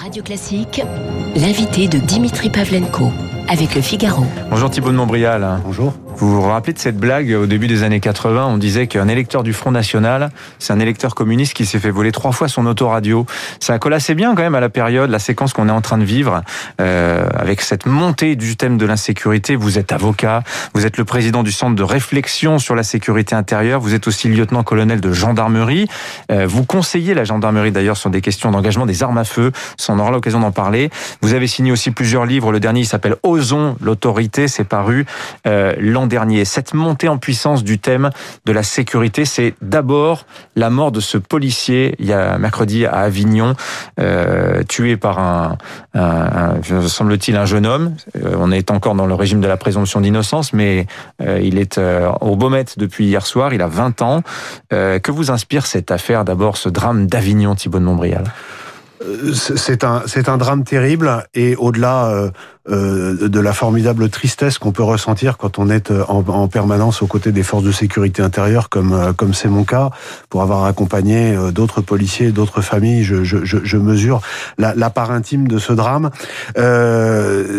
Radio Classique, l'invité de Dimitri Pavlenko avec le Figaro. Bonjour Thibault de Montbrial. Bonjour. Vous vous rappelez de cette blague au début des années 80 On disait qu'un électeur du Front National, c'est un électeur communiste qui s'est fait voler trois fois son autoradio. Ça colle assez bien quand même à la période, la séquence qu'on est en train de vivre, euh, avec cette montée du thème de l'insécurité. Vous êtes avocat, vous êtes le président du centre de réflexion sur la sécurité intérieure, vous êtes aussi lieutenant-colonel de gendarmerie. Euh, vous conseillez la gendarmerie d'ailleurs sur des questions d'engagement des armes à feu. On aura l'occasion d'en parler. Vous avez signé aussi plusieurs livres. Le dernier, s'appelle Osons l'autorité. C'est paru euh, l'an Cette montée en puissance du thème de la sécurité, c'est d'abord la mort de ce policier, il y a mercredi à Avignon, euh, tué par un, semble-t-il, un jeune homme. Euh, on est encore dans le régime de la présomption d'innocence, mais euh, il est au Baumette depuis hier soir, il a 20 ans. que vous inspire cette affaire, d'abord ce drame d'Avignon, Thibault de Montbrial? C'est un, c'est un drame terrible et au-delà euh, euh, de la formidable tristesse qu'on peut ressentir quand on est euh, en, permanence aux côtés des forces de sécurité intérieure, comme comme c'est mon cas, pour avoir accompagné d'autres policiers, d'autres familles, je, je, je mesure la, part intime de ce drame.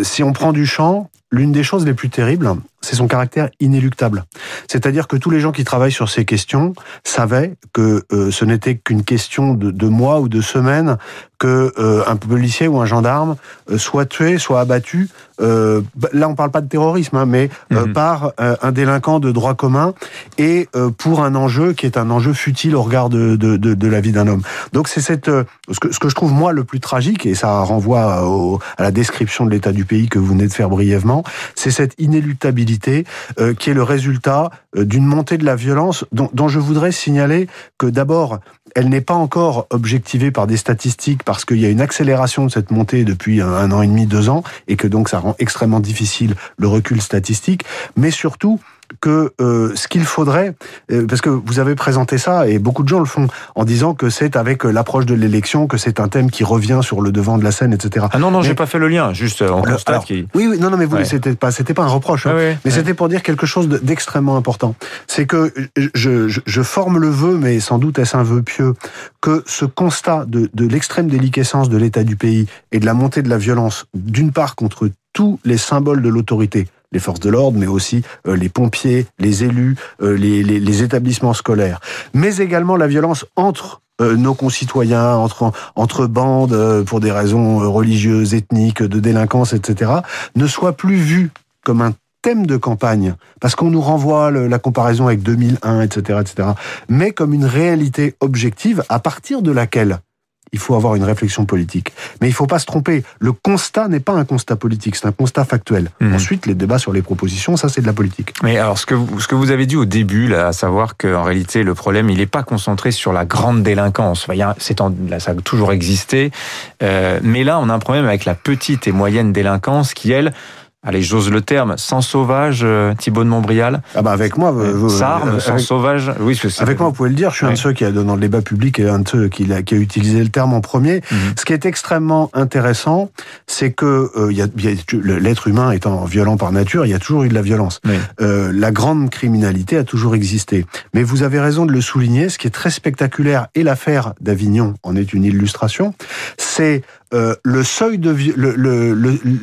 si on prend du champ, l'une des choses les plus terribles, c'est son caractère inéluctable. C'est-à-dire que tous les gens qui travaillent sur ces questions savaient que euh, ce n'était qu'une question de, mois ou de semaines que euh, un policier ou un gendarme euh, soit tué, soit abattu. là, on parle pas de terrorisme, hein, mais mhm. par un délinquant de droit commun et pour un enjeu qui est un enjeu futile au regard de, de, de la vie d'un homme. Donc c'est cette ce que, ce que je trouve moi le plus tragique et ça renvoie au, à la description de l'état du pays que vous venez de faire brièvement, c'est cette inéluctabilité euh, qui est le résultat euh, d'une montée de la violence dont, dont je voudrais signaler que d'abord, elle n'est pas encore objectivée par des statistiques parce qu'il y a une accélération de cette montée depuis un, an et demi, deux ans, et que donc ça rend extrêmement difficile le recul statistique, mais surtout, que euh, ce qu'il faudrait, euh, parce que vous avez présenté ça et beaucoup de gens le font en disant que c'est avec euh, l'approche de l'élection que c'est un thème qui revient sur le devant de la scène, etc. Ah non non, j'ai pas fait le lien, juste en constate. qui... Oui oui non non mais vous c'était pas c'était pas un reproche, hein. ah mais c'était pour dire quelque chose d'extrêmement important. C'est que je, je, je, forme le vœu, mais sans doute est-ce un vœu pieux, que ce constat de, de l'extrême déliquescence de l'état du pays et de la montée de la violence, d'une part contre tous les symboles de l'autorité, les forces de l'ordre, mais aussi euh, les pompiers, les élus, euh, les, les, les, établissements scolaires, mais également la violence entre euh, nos concitoyens, entre, entre bandes pour des raisons religieuses, ethniques, de délinquance, etc., ne soit plus vue comme un thème de campagne, parce qu'on nous renvoie la comparaison avec 2001, etc., etc., mais comme une réalité objective à partir de laquelle il faut avoir une réflexion politique. Mais il ne faut pas se tromper. Le constat n'est pas un constat politique, c'est un constat factuel. Mmh. Ensuite, les débats sur les propositions, ça c'est de la politique. Mais alors, ce que vous, ce que vous avez dit au début, là, à savoir qu'en réalité, le problème, il n'est pas concentré sur la grande délinquance. Enfin, c'est là, ça a toujours existé. Euh, mais là, on a un problème avec la petite et moyenne délinquance qui, elle, allez, j'ose le terme, sans sauvage, euh, Thibault de Montbrial Ah bah avec moi, vous, Sarme, sans sauvage, oui. Avec moi, vous pouvez le dire, je suis un de ceux qui a dans le débat public et un de ceux qui a, qui a utilisé le terme en premier. Mhm. Ce qui est extrêmement intéressant, c'est que euh, y a, l'être humain étant violent par nature, il y a toujours eu de la violence. Euh, la grande criminalité a toujours existé. Mais vous avez raison de le souligner, ce qui est très spectaculaire, et l'affaire d'Avignon en est une illustration, c'est euh, le seuil de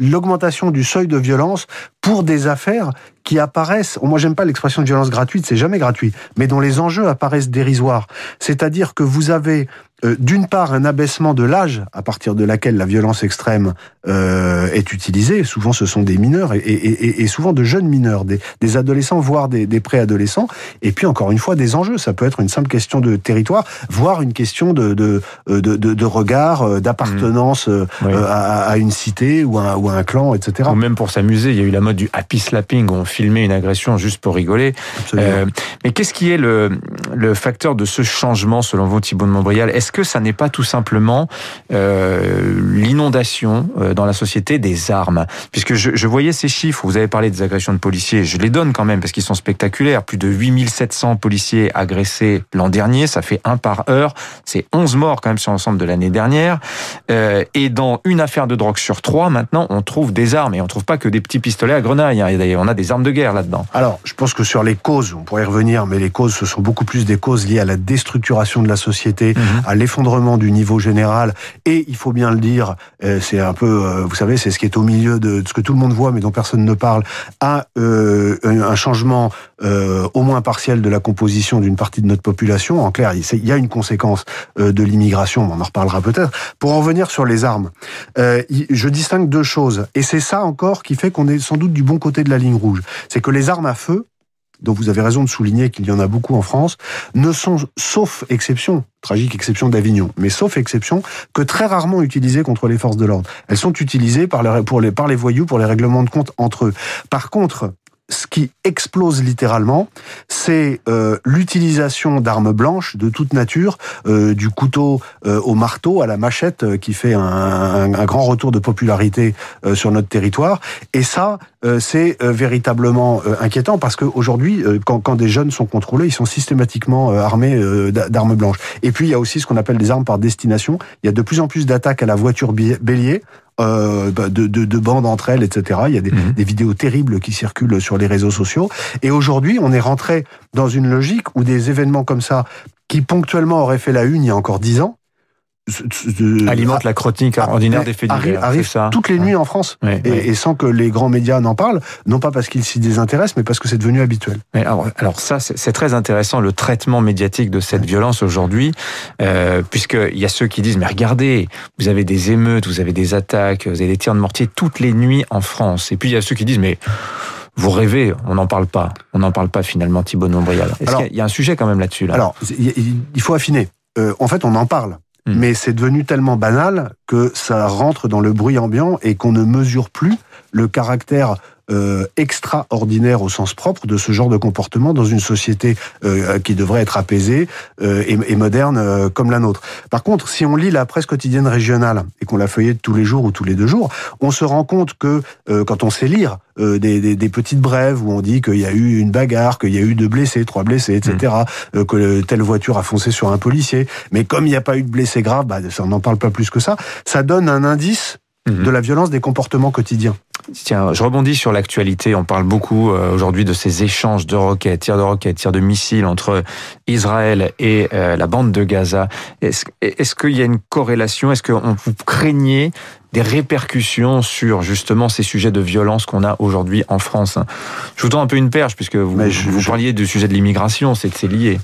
l'augmentation du seuil de violence pour des affaires qui apparaissent, moi j'aime pas l'expression de violence gratuite, c'est jamais gratuit, mais dont les enjeux apparaissent dérisoires. C'est-à-dire que vous avez euh, d'une part un abaissement de l'âge à partir de laquelle la violence extrême euh, est utilisée. Souvent, ce sont des mineurs et, et, et souvent de jeunes mineurs, des, des adolescents, voire des, des, préadolescents. Et puis, encore une fois, des enjeux. Ça peut être une simple question de territoire, voire une question de, de, de, de, de regard, euh, d'appartenance mmh. à, à, une cité ou à, ou à, un clan, etc. Ou même pour s'amuser, il y a eu la mode du happy slapping, on filmait une agression juste pour rigoler. Euh, mais qu'est-ce qui est le, le facteur de ce changement, selon vous, Thibault de Montbrial? Est-ce que ça n'est pas tout simplement euh, l'inondation euh, dans la société des armes? Puisque je, je, voyais ces chiffres, vous avez parlé des agressions de policiers, je les donne quand même parce qu'ils sont spectaculaires. Plus de 8700 policiers agressés l'an dernier, ça fait un par heure. C'est 11 morts quand même sur l'ensemble de l'année dernière. Euh, et dans une affaire de drogue sur trois, maintenant, on trouve des armes. Et on trouve pas que des petits pistolets à grenaille. Hein. On a des armes de guerre là-dedans. Alors, je pense que sur les causes, on pourrait y revenir, mais les causes, ce sont beaucoup plus des causes liées à la déstructuration de la société, mhm. à l'effondrement du niveau général, et il faut bien le dire, euh, c'est un peu, euh, vous savez, c'est ce qui est au milieu de ce que tout le monde voit, mais dont personne ne parle, à euh, un changement au moins partiel de la composition d'une partie de notre population. En clair, il y a une conséquence de l'immigration, on en reparlera peut-être. Pour en venir sur les armes, je distingue deux choses, et c'est ça encore qui fait qu'on est sans doute du bon côté de la ligne rouge. C'est que les armes à feu, dont vous avez raison de souligner qu'il y en a beaucoup en France, ne sont, sauf exception, tragique exception d'Avignon, mais sauf exception, que très rarement utilisées contre les forces de l'ordre. Elles sont utilisées par les, pour les, par les voyous pour les règlements de compte entre eux. Par contre, ce qui explose littéralement, c'est euh, l'utilisation d'armes blanches de toute nature, euh, du couteau euh, au marteau, à la machette, qui fait un, un, grand retour de popularité sur notre territoire. Et ça, c'est véritablement inquiétant parce qu'aujourd'hui, quand, quand des jeunes sont contrôlés, ils sont systématiquement armés d'armes blanches. Et puis, il y a aussi ce qu'on appelle des armes par destination. Il y a de plus en plus d'attaques à la voiture bélier euh, bah, de, de, de, bandes entre elles, etc. Il y a des, mhm. des, vidéos terribles qui circulent sur les réseaux sociaux. Et aujourd'hui, on est rentré dans une logique où des événements comme ça, qui ponctuellement auraient fait la une il y a encore dix ans, alimente la chronique ordinaire des faits divers. Arrive, ça. toutes les nuits en France et, sans que les grands médias n'en parlent, non pas parce qu'ils s'y désintéressent, mais parce que c'est devenu habituel. Mais alors, alors ça, c'est très intéressant le traitement médiatique de cette violence aujourd'hui, euh, puisqu'il y a ceux qui disent mais regardez, vous avez des émeutes, vous avez des attaques, vous avez des tirs de mortier toutes les nuits en France. Et puis il y a ceux qui disent mais vous rêvez, on n'en parle pas. On n'en parle pas finalement, Thibault Nombrial. Est-ce qu'il y a un sujet quand même là-dessus là? Alors, il faut affiner. Euh, en fait, on en parle. Hmm. Mais c'est devenu tellement banal que ça rentre dans le bruit ambiant et qu'on ne mesure plus le caractère euh, extraordinaire au sens propre de ce genre de comportement dans une société euh, qui devrait être apaisée euh, et, et, moderne euh, comme la nôtre. Par contre, si on lit la presse quotidienne régionale et qu'on la feuillette tous les jours ou tous les deux jours, on se rend compte que euh, quand on sait lire des, des, des, petites brèves où on dit qu'il y a eu une bagarre, qu'il y a eu deux blessés, trois blessés, etc., mmh. que telle voiture a foncé sur un policier, mais comme il n'y a pas eu de blessés graves, bah, ça, on n'en parle pas plus que ça, ça donne un indice mmh. de la violence des comportements quotidiens. Tiens, je rebondis sur l'actualité. On parle beaucoup euh, aujourd'hui de ces échanges de roquettes, tirs de roquettes, tirs de missiles entre Israël et euh, la bande de Gaza. Est-ce est qu'il y a une corrélation? Est-ce que vous craignez des répercussions sur justement ces sujets de violence qu'on a aujourd'hui en France? Je vous tends un peu une perche puisque vous, vous parliez du sujet de l'immigration, c'est lié.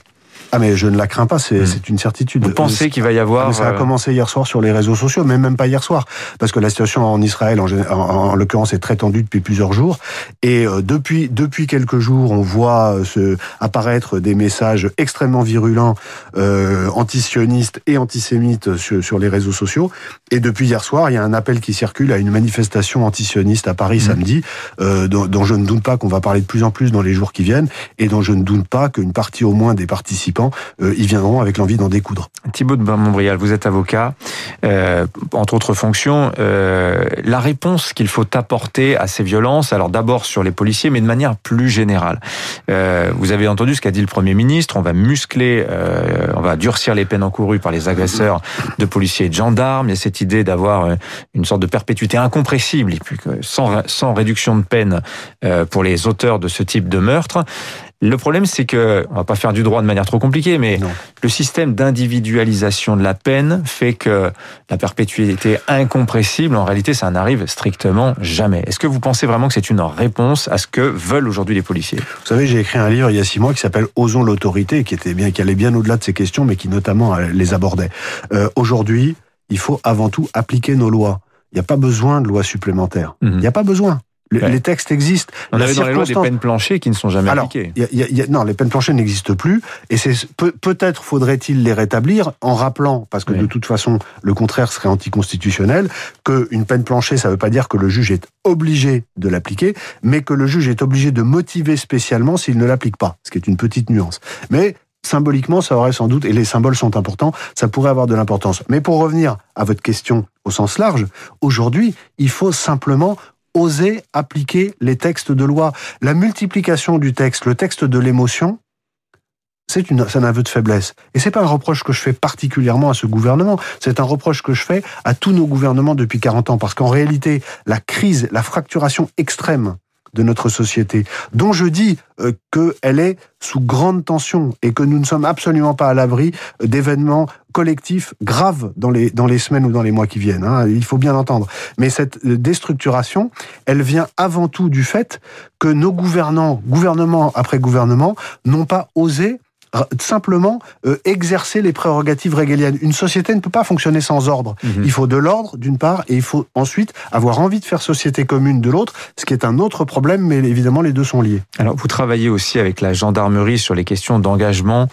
Ah mais je ne la crains pas, c'est hmm. une certitude. Vous pensez qu'il va y avoir... ça a euh, commencé hier soir sur les réseaux sociaux, mais même pas hier soir, parce que la situation en Israël, en, en, l'occurrence, est très tendue depuis plusieurs jours. Et euh, depuis depuis quelques jours, on voit euh, se apparaître des messages extrêmement virulents, euh, antisionistes et antisémites sur, sur, les réseaux sociaux. Et depuis hier soir, il y a un appel qui circule à une manifestation antisioniste à Paris hmm. samedi, euh, dont, dont je ne doute pas qu'on va parler de plus en plus dans les jours qui viennent, et dont je ne doute pas qu'une partie au moins des participants euh, ils viendront avec l'envie d'en découdre. Thibaut de Montbrial, vous êtes avocat, euh, entre autres fonctions. Euh, la réponse qu'il faut apporter à ces violences, alors d'abord sur les policiers, mais de manière plus générale. vous avez entendu ce qu'a dit le Premier ministre, on va muscler, on va durcir les peines encourues par les agresseurs de policiers et de gendarmes. Il y a cette idée d'avoir une sorte de perpétuité incompressible, sans, sans réduction de peine pour les auteurs de ce type de meurtre. Le problème, c'est que, on va pas faire du droit de manière trop compliquée, mais le système d'individualisation de la peine fait que la perpétuité incompressible, en réalité, ça n'arrive strictement jamais. Est-ce que vous pensez vraiment que c'est une réponse à ce que veulent aujourd'hui les policiers? Vous savez, j'ai écrit un livre il y a six mois qui s'appelle Osons l'autorité, qui était bien, qui allait bien au-delà de ces questions, mais qui notamment euh, les abordait. Euh, aujourd'hui, il faut avant tout appliquer nos lois. Il n'y a pas besoin de lois supplémentaires. Mhm. Il n'y a pas besoin. Les textes existent. On avait dans les lois des peines planchées qui ne sont jamais appliquées. non, les peines planchées n'existent plus. Et c'est peut-être faudrait-il les rétablir en rappelant, parce que de toute façon, le contraire serait anticonstitutionnel, qu'une peine planchée, ça ne veut pas dire que le juge est obligé de l'appliquer, mais que le juge est obligé de motiver spécialement s'il ne l'applique pas, ce qui est une petite nuance. Mais symboliquement, ça aurait sans doute, et les symboles sont importants, ça pourrait avoir de l'importance. Mais pour revenir à votre question au sens large, aujourd'hui, il faut simplement oser appliquer les textes de loi. La multiplication du texte, le texte de l'émotion, c'est un aveu de faiblesse. Et c'est pas un reproche que je fais particulièrement à ce gouvernement. C'est un reproche que je fais à tous nos gouvernements depuis 40 ans. Parce qu'en réalité, la crise, la fracturation extrême de notre société, dont je dis euh, qu'elle est sous grande tension et que nous ne sommes absolument pas à l'abri d'événements collectifs graves dans les, dans les semaines ou dans les mois qui viennent. Hein, il faut bien entendre. Mais cette euh, déstructuration, elle vient avant tout du fait que nos gouvernants, gouvernement après gouvernement, n'ont pas osé simplement euh, exercer les prérogatives régaliennes. Une société ne peut pas fonctionner sans ordre. Mhm. Il faut de l'ordre d'une part et il faut ensuite avoir envie de faire société commune de l'autre, ce qui est un autre problème, mais évidemment les deux sont liés. Alors vous travaillez aussi avec la gendarmerie sur les questions d'engagement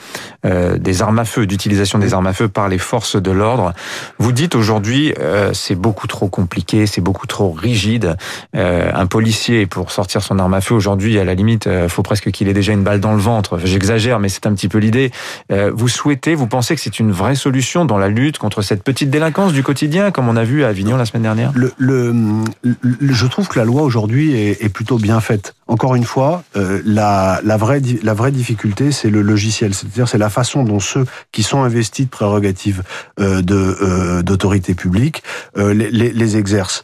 euh, des armes à feu, d'utilisation des armes à feu par les forces de l'ordre. Vous dites aujourd'hui euh, c'est beaucoup trop compliqué, c'est beaucoup trop rigide. Euh, un policier pour sortir son arme à feu aujourd'hui, à la limite, euh, faut presque qu'il ait déjà une balle dans le ventre. J'exagère, mais c'est un petit peu l'idée. Euh, vous souhaitez, vous pensez que c'est une vraie solution dans la lutte contre cette petite délinquance du quotidien, comme on a vu à Avignon la semaine dernière? Le, Je trouve que la loi aujourd'hui est, plutôt bien faite. Encore une fois, euh, la, la, vraie, la vraie difficulté, c'est le logiciel, c'est-à-dire c'est la façon dont ceux qui sont investis de prérogatives euh, d'autorité publique les, les, exercent.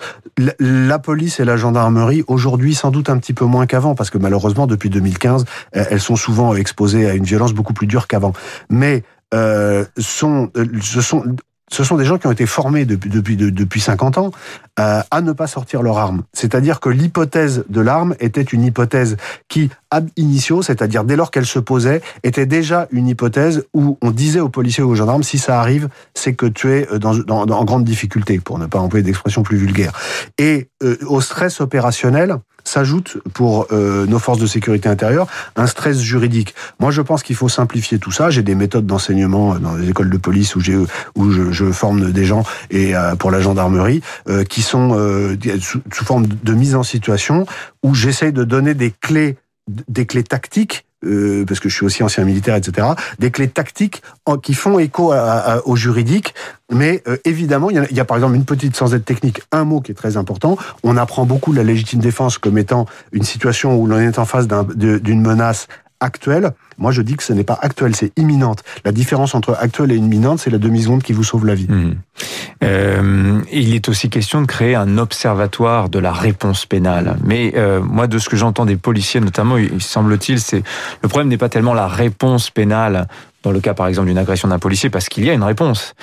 La, police et la gendarmerie, aujourd'hui, sans doute un petit peu moins qu'avant, parce que malheureusement, depuis 2015, elles sont souvent exposées à une violence beaucoup plus dur qu'avant. Mais euh, sont, euh, ce sont ce sont des gens qui ont été formés depuis depuis depuis 50 ans euh, à ne pas sortir leur arme. C'est-à-dire que l'hypothèse de l'arme était une hypothèse qui ab initio, c'est-à-dire dès lors qu'elle se posait, était déjà une hypothèse où on disait aux policiers ou aux gendarmes si ça arrive, c'est que tu es euh, dans, dans, en grande difficulté, pour ne pas employer d'expression plus vulgaire. Et euh, au stress opérationnel, s'ajoute pour euh, nos forces de sécurité intérieure un stress juridique. Moi, je pense qu'il faut simplifier tout ça. J'ai des méthodes d'enseignement dans les écoles de police où, j'ai, où je, forme des gens et euh, pour la gendarmerie euh, qui sont sous, sous forme de mise en situation où j'essaye de donner des clés des clés tactiques euh, parce que je suis aussi ancien militaire, etc., des clés tactiques qui font écho au juridique. Mais euh, évidemment, il y, a, il y, a, par exemple une petite, sans être technique, un mot qui est très important. On apprend beaucoup la légitime défense comme étant une situation où l'on est en face d'une menace actuelle. Moi, je dis que ce n'est pas actuel, c'est imminente. La différence entre actuelle et imminente, c'est la demi-seconde qui vous sauve la vie. Mmh. Euh, il est aussi question de créer un observatoire de la réponse pénale. Mais euh, moi, de ce que j'entends des policiers, notamment, il semble-t-il, c'est le problème n'est pas tellement la réponse pénale dans le cas par exemple d'une agression d'un policier, parce qu'il y a une réponse,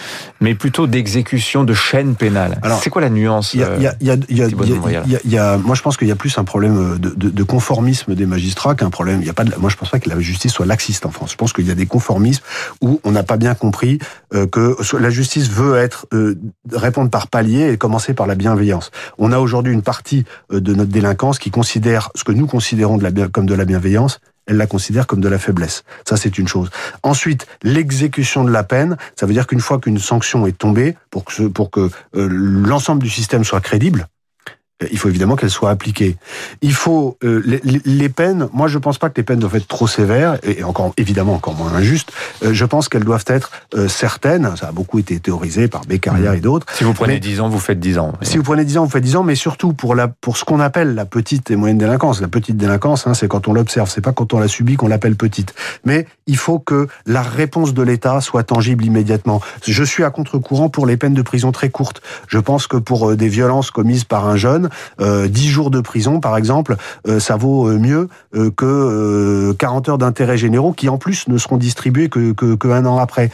mais plutôt d'exécution de chaîne pénale. Alors, c'est quoi la nuance Moi, je pense qu'il y a plus un problème de, de, de conformisme des magistrats qu'un problème. Il y a pas. De, moi, je pense pas que la justice soit laxiste en France. Je pense qu'il y a des conformismes où on n'a pas bien compris euh, que la justice veut être euh, répondre par palier et commencer par la bienveillance. On a aujourd'hui une partie euh, de notre délinquance qui considère ce que nous considérons de la, comme de la bienveillance elle la considère comme de la faiblesse. Ça, c'est une chose. Ensuite, l'exécution de la peine, ça veut dire qu'une fois qu'une sanction est tombée, pour que, pour que euh, l'ensemble du système soit crédible, il faut évidemment qu'elles soient appliquées. Il faut euh, les, les, peines. Moi, je pense pas que les peines doivent être trop sévères et encore évidemment encore moins injustes. Euh, je pense qu'elles doivent être euh, certaines. Ça a beaucoup été théorisé par Beccaria mmh. et d'autres. Si vous prenez dix 10 ans, vous faites 10 ans. Si vous prenez 10 ans, vous faites 10 ans, mais surtout pour la pour ce qu'on appelle la petite et moyenne délinquance. La petite délinquance, hein, c'est quand on l'observe, c'est pas quand on la subit qu'on l'appelle petite. Mais il faut que la réponse de l'État soit tangible immédiatement. Je suis à contre-courant pour les peines de prison très courtes. Je pense que pour des violences commises par un jeune, euh, 10 jours de prison, par exemple, euh, ça vaut euh, mieux euh, que 40 heures d'intérêt généraux qui, en plus, ne seront distribués que, que, que an après.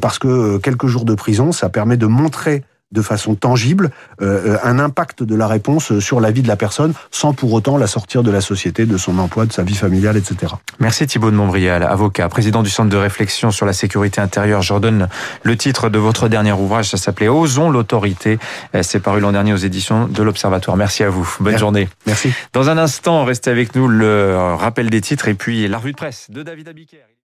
parce que quelques jours de prison, ça permet de montrer de façon tangible euh, un impact de la réponse sur la vie de la personne sans pour autant la sortir de la société, de son emploi, de sa vie familiale, etc. Merci Thibault de Montbrial, avocat, président du Centre de réflexion sur la sécurité intérieure. Je redonne le titre de votre dernier ouvrage, ça s'appelait Osons l'autorité. C'est paru l'an dernier aux éditions de l'Observatoire. Merci à vous. Bonne journée. Merci. Dans un instant, restez avec nous le rappel des titres et puis la revue de presse de David Abiker.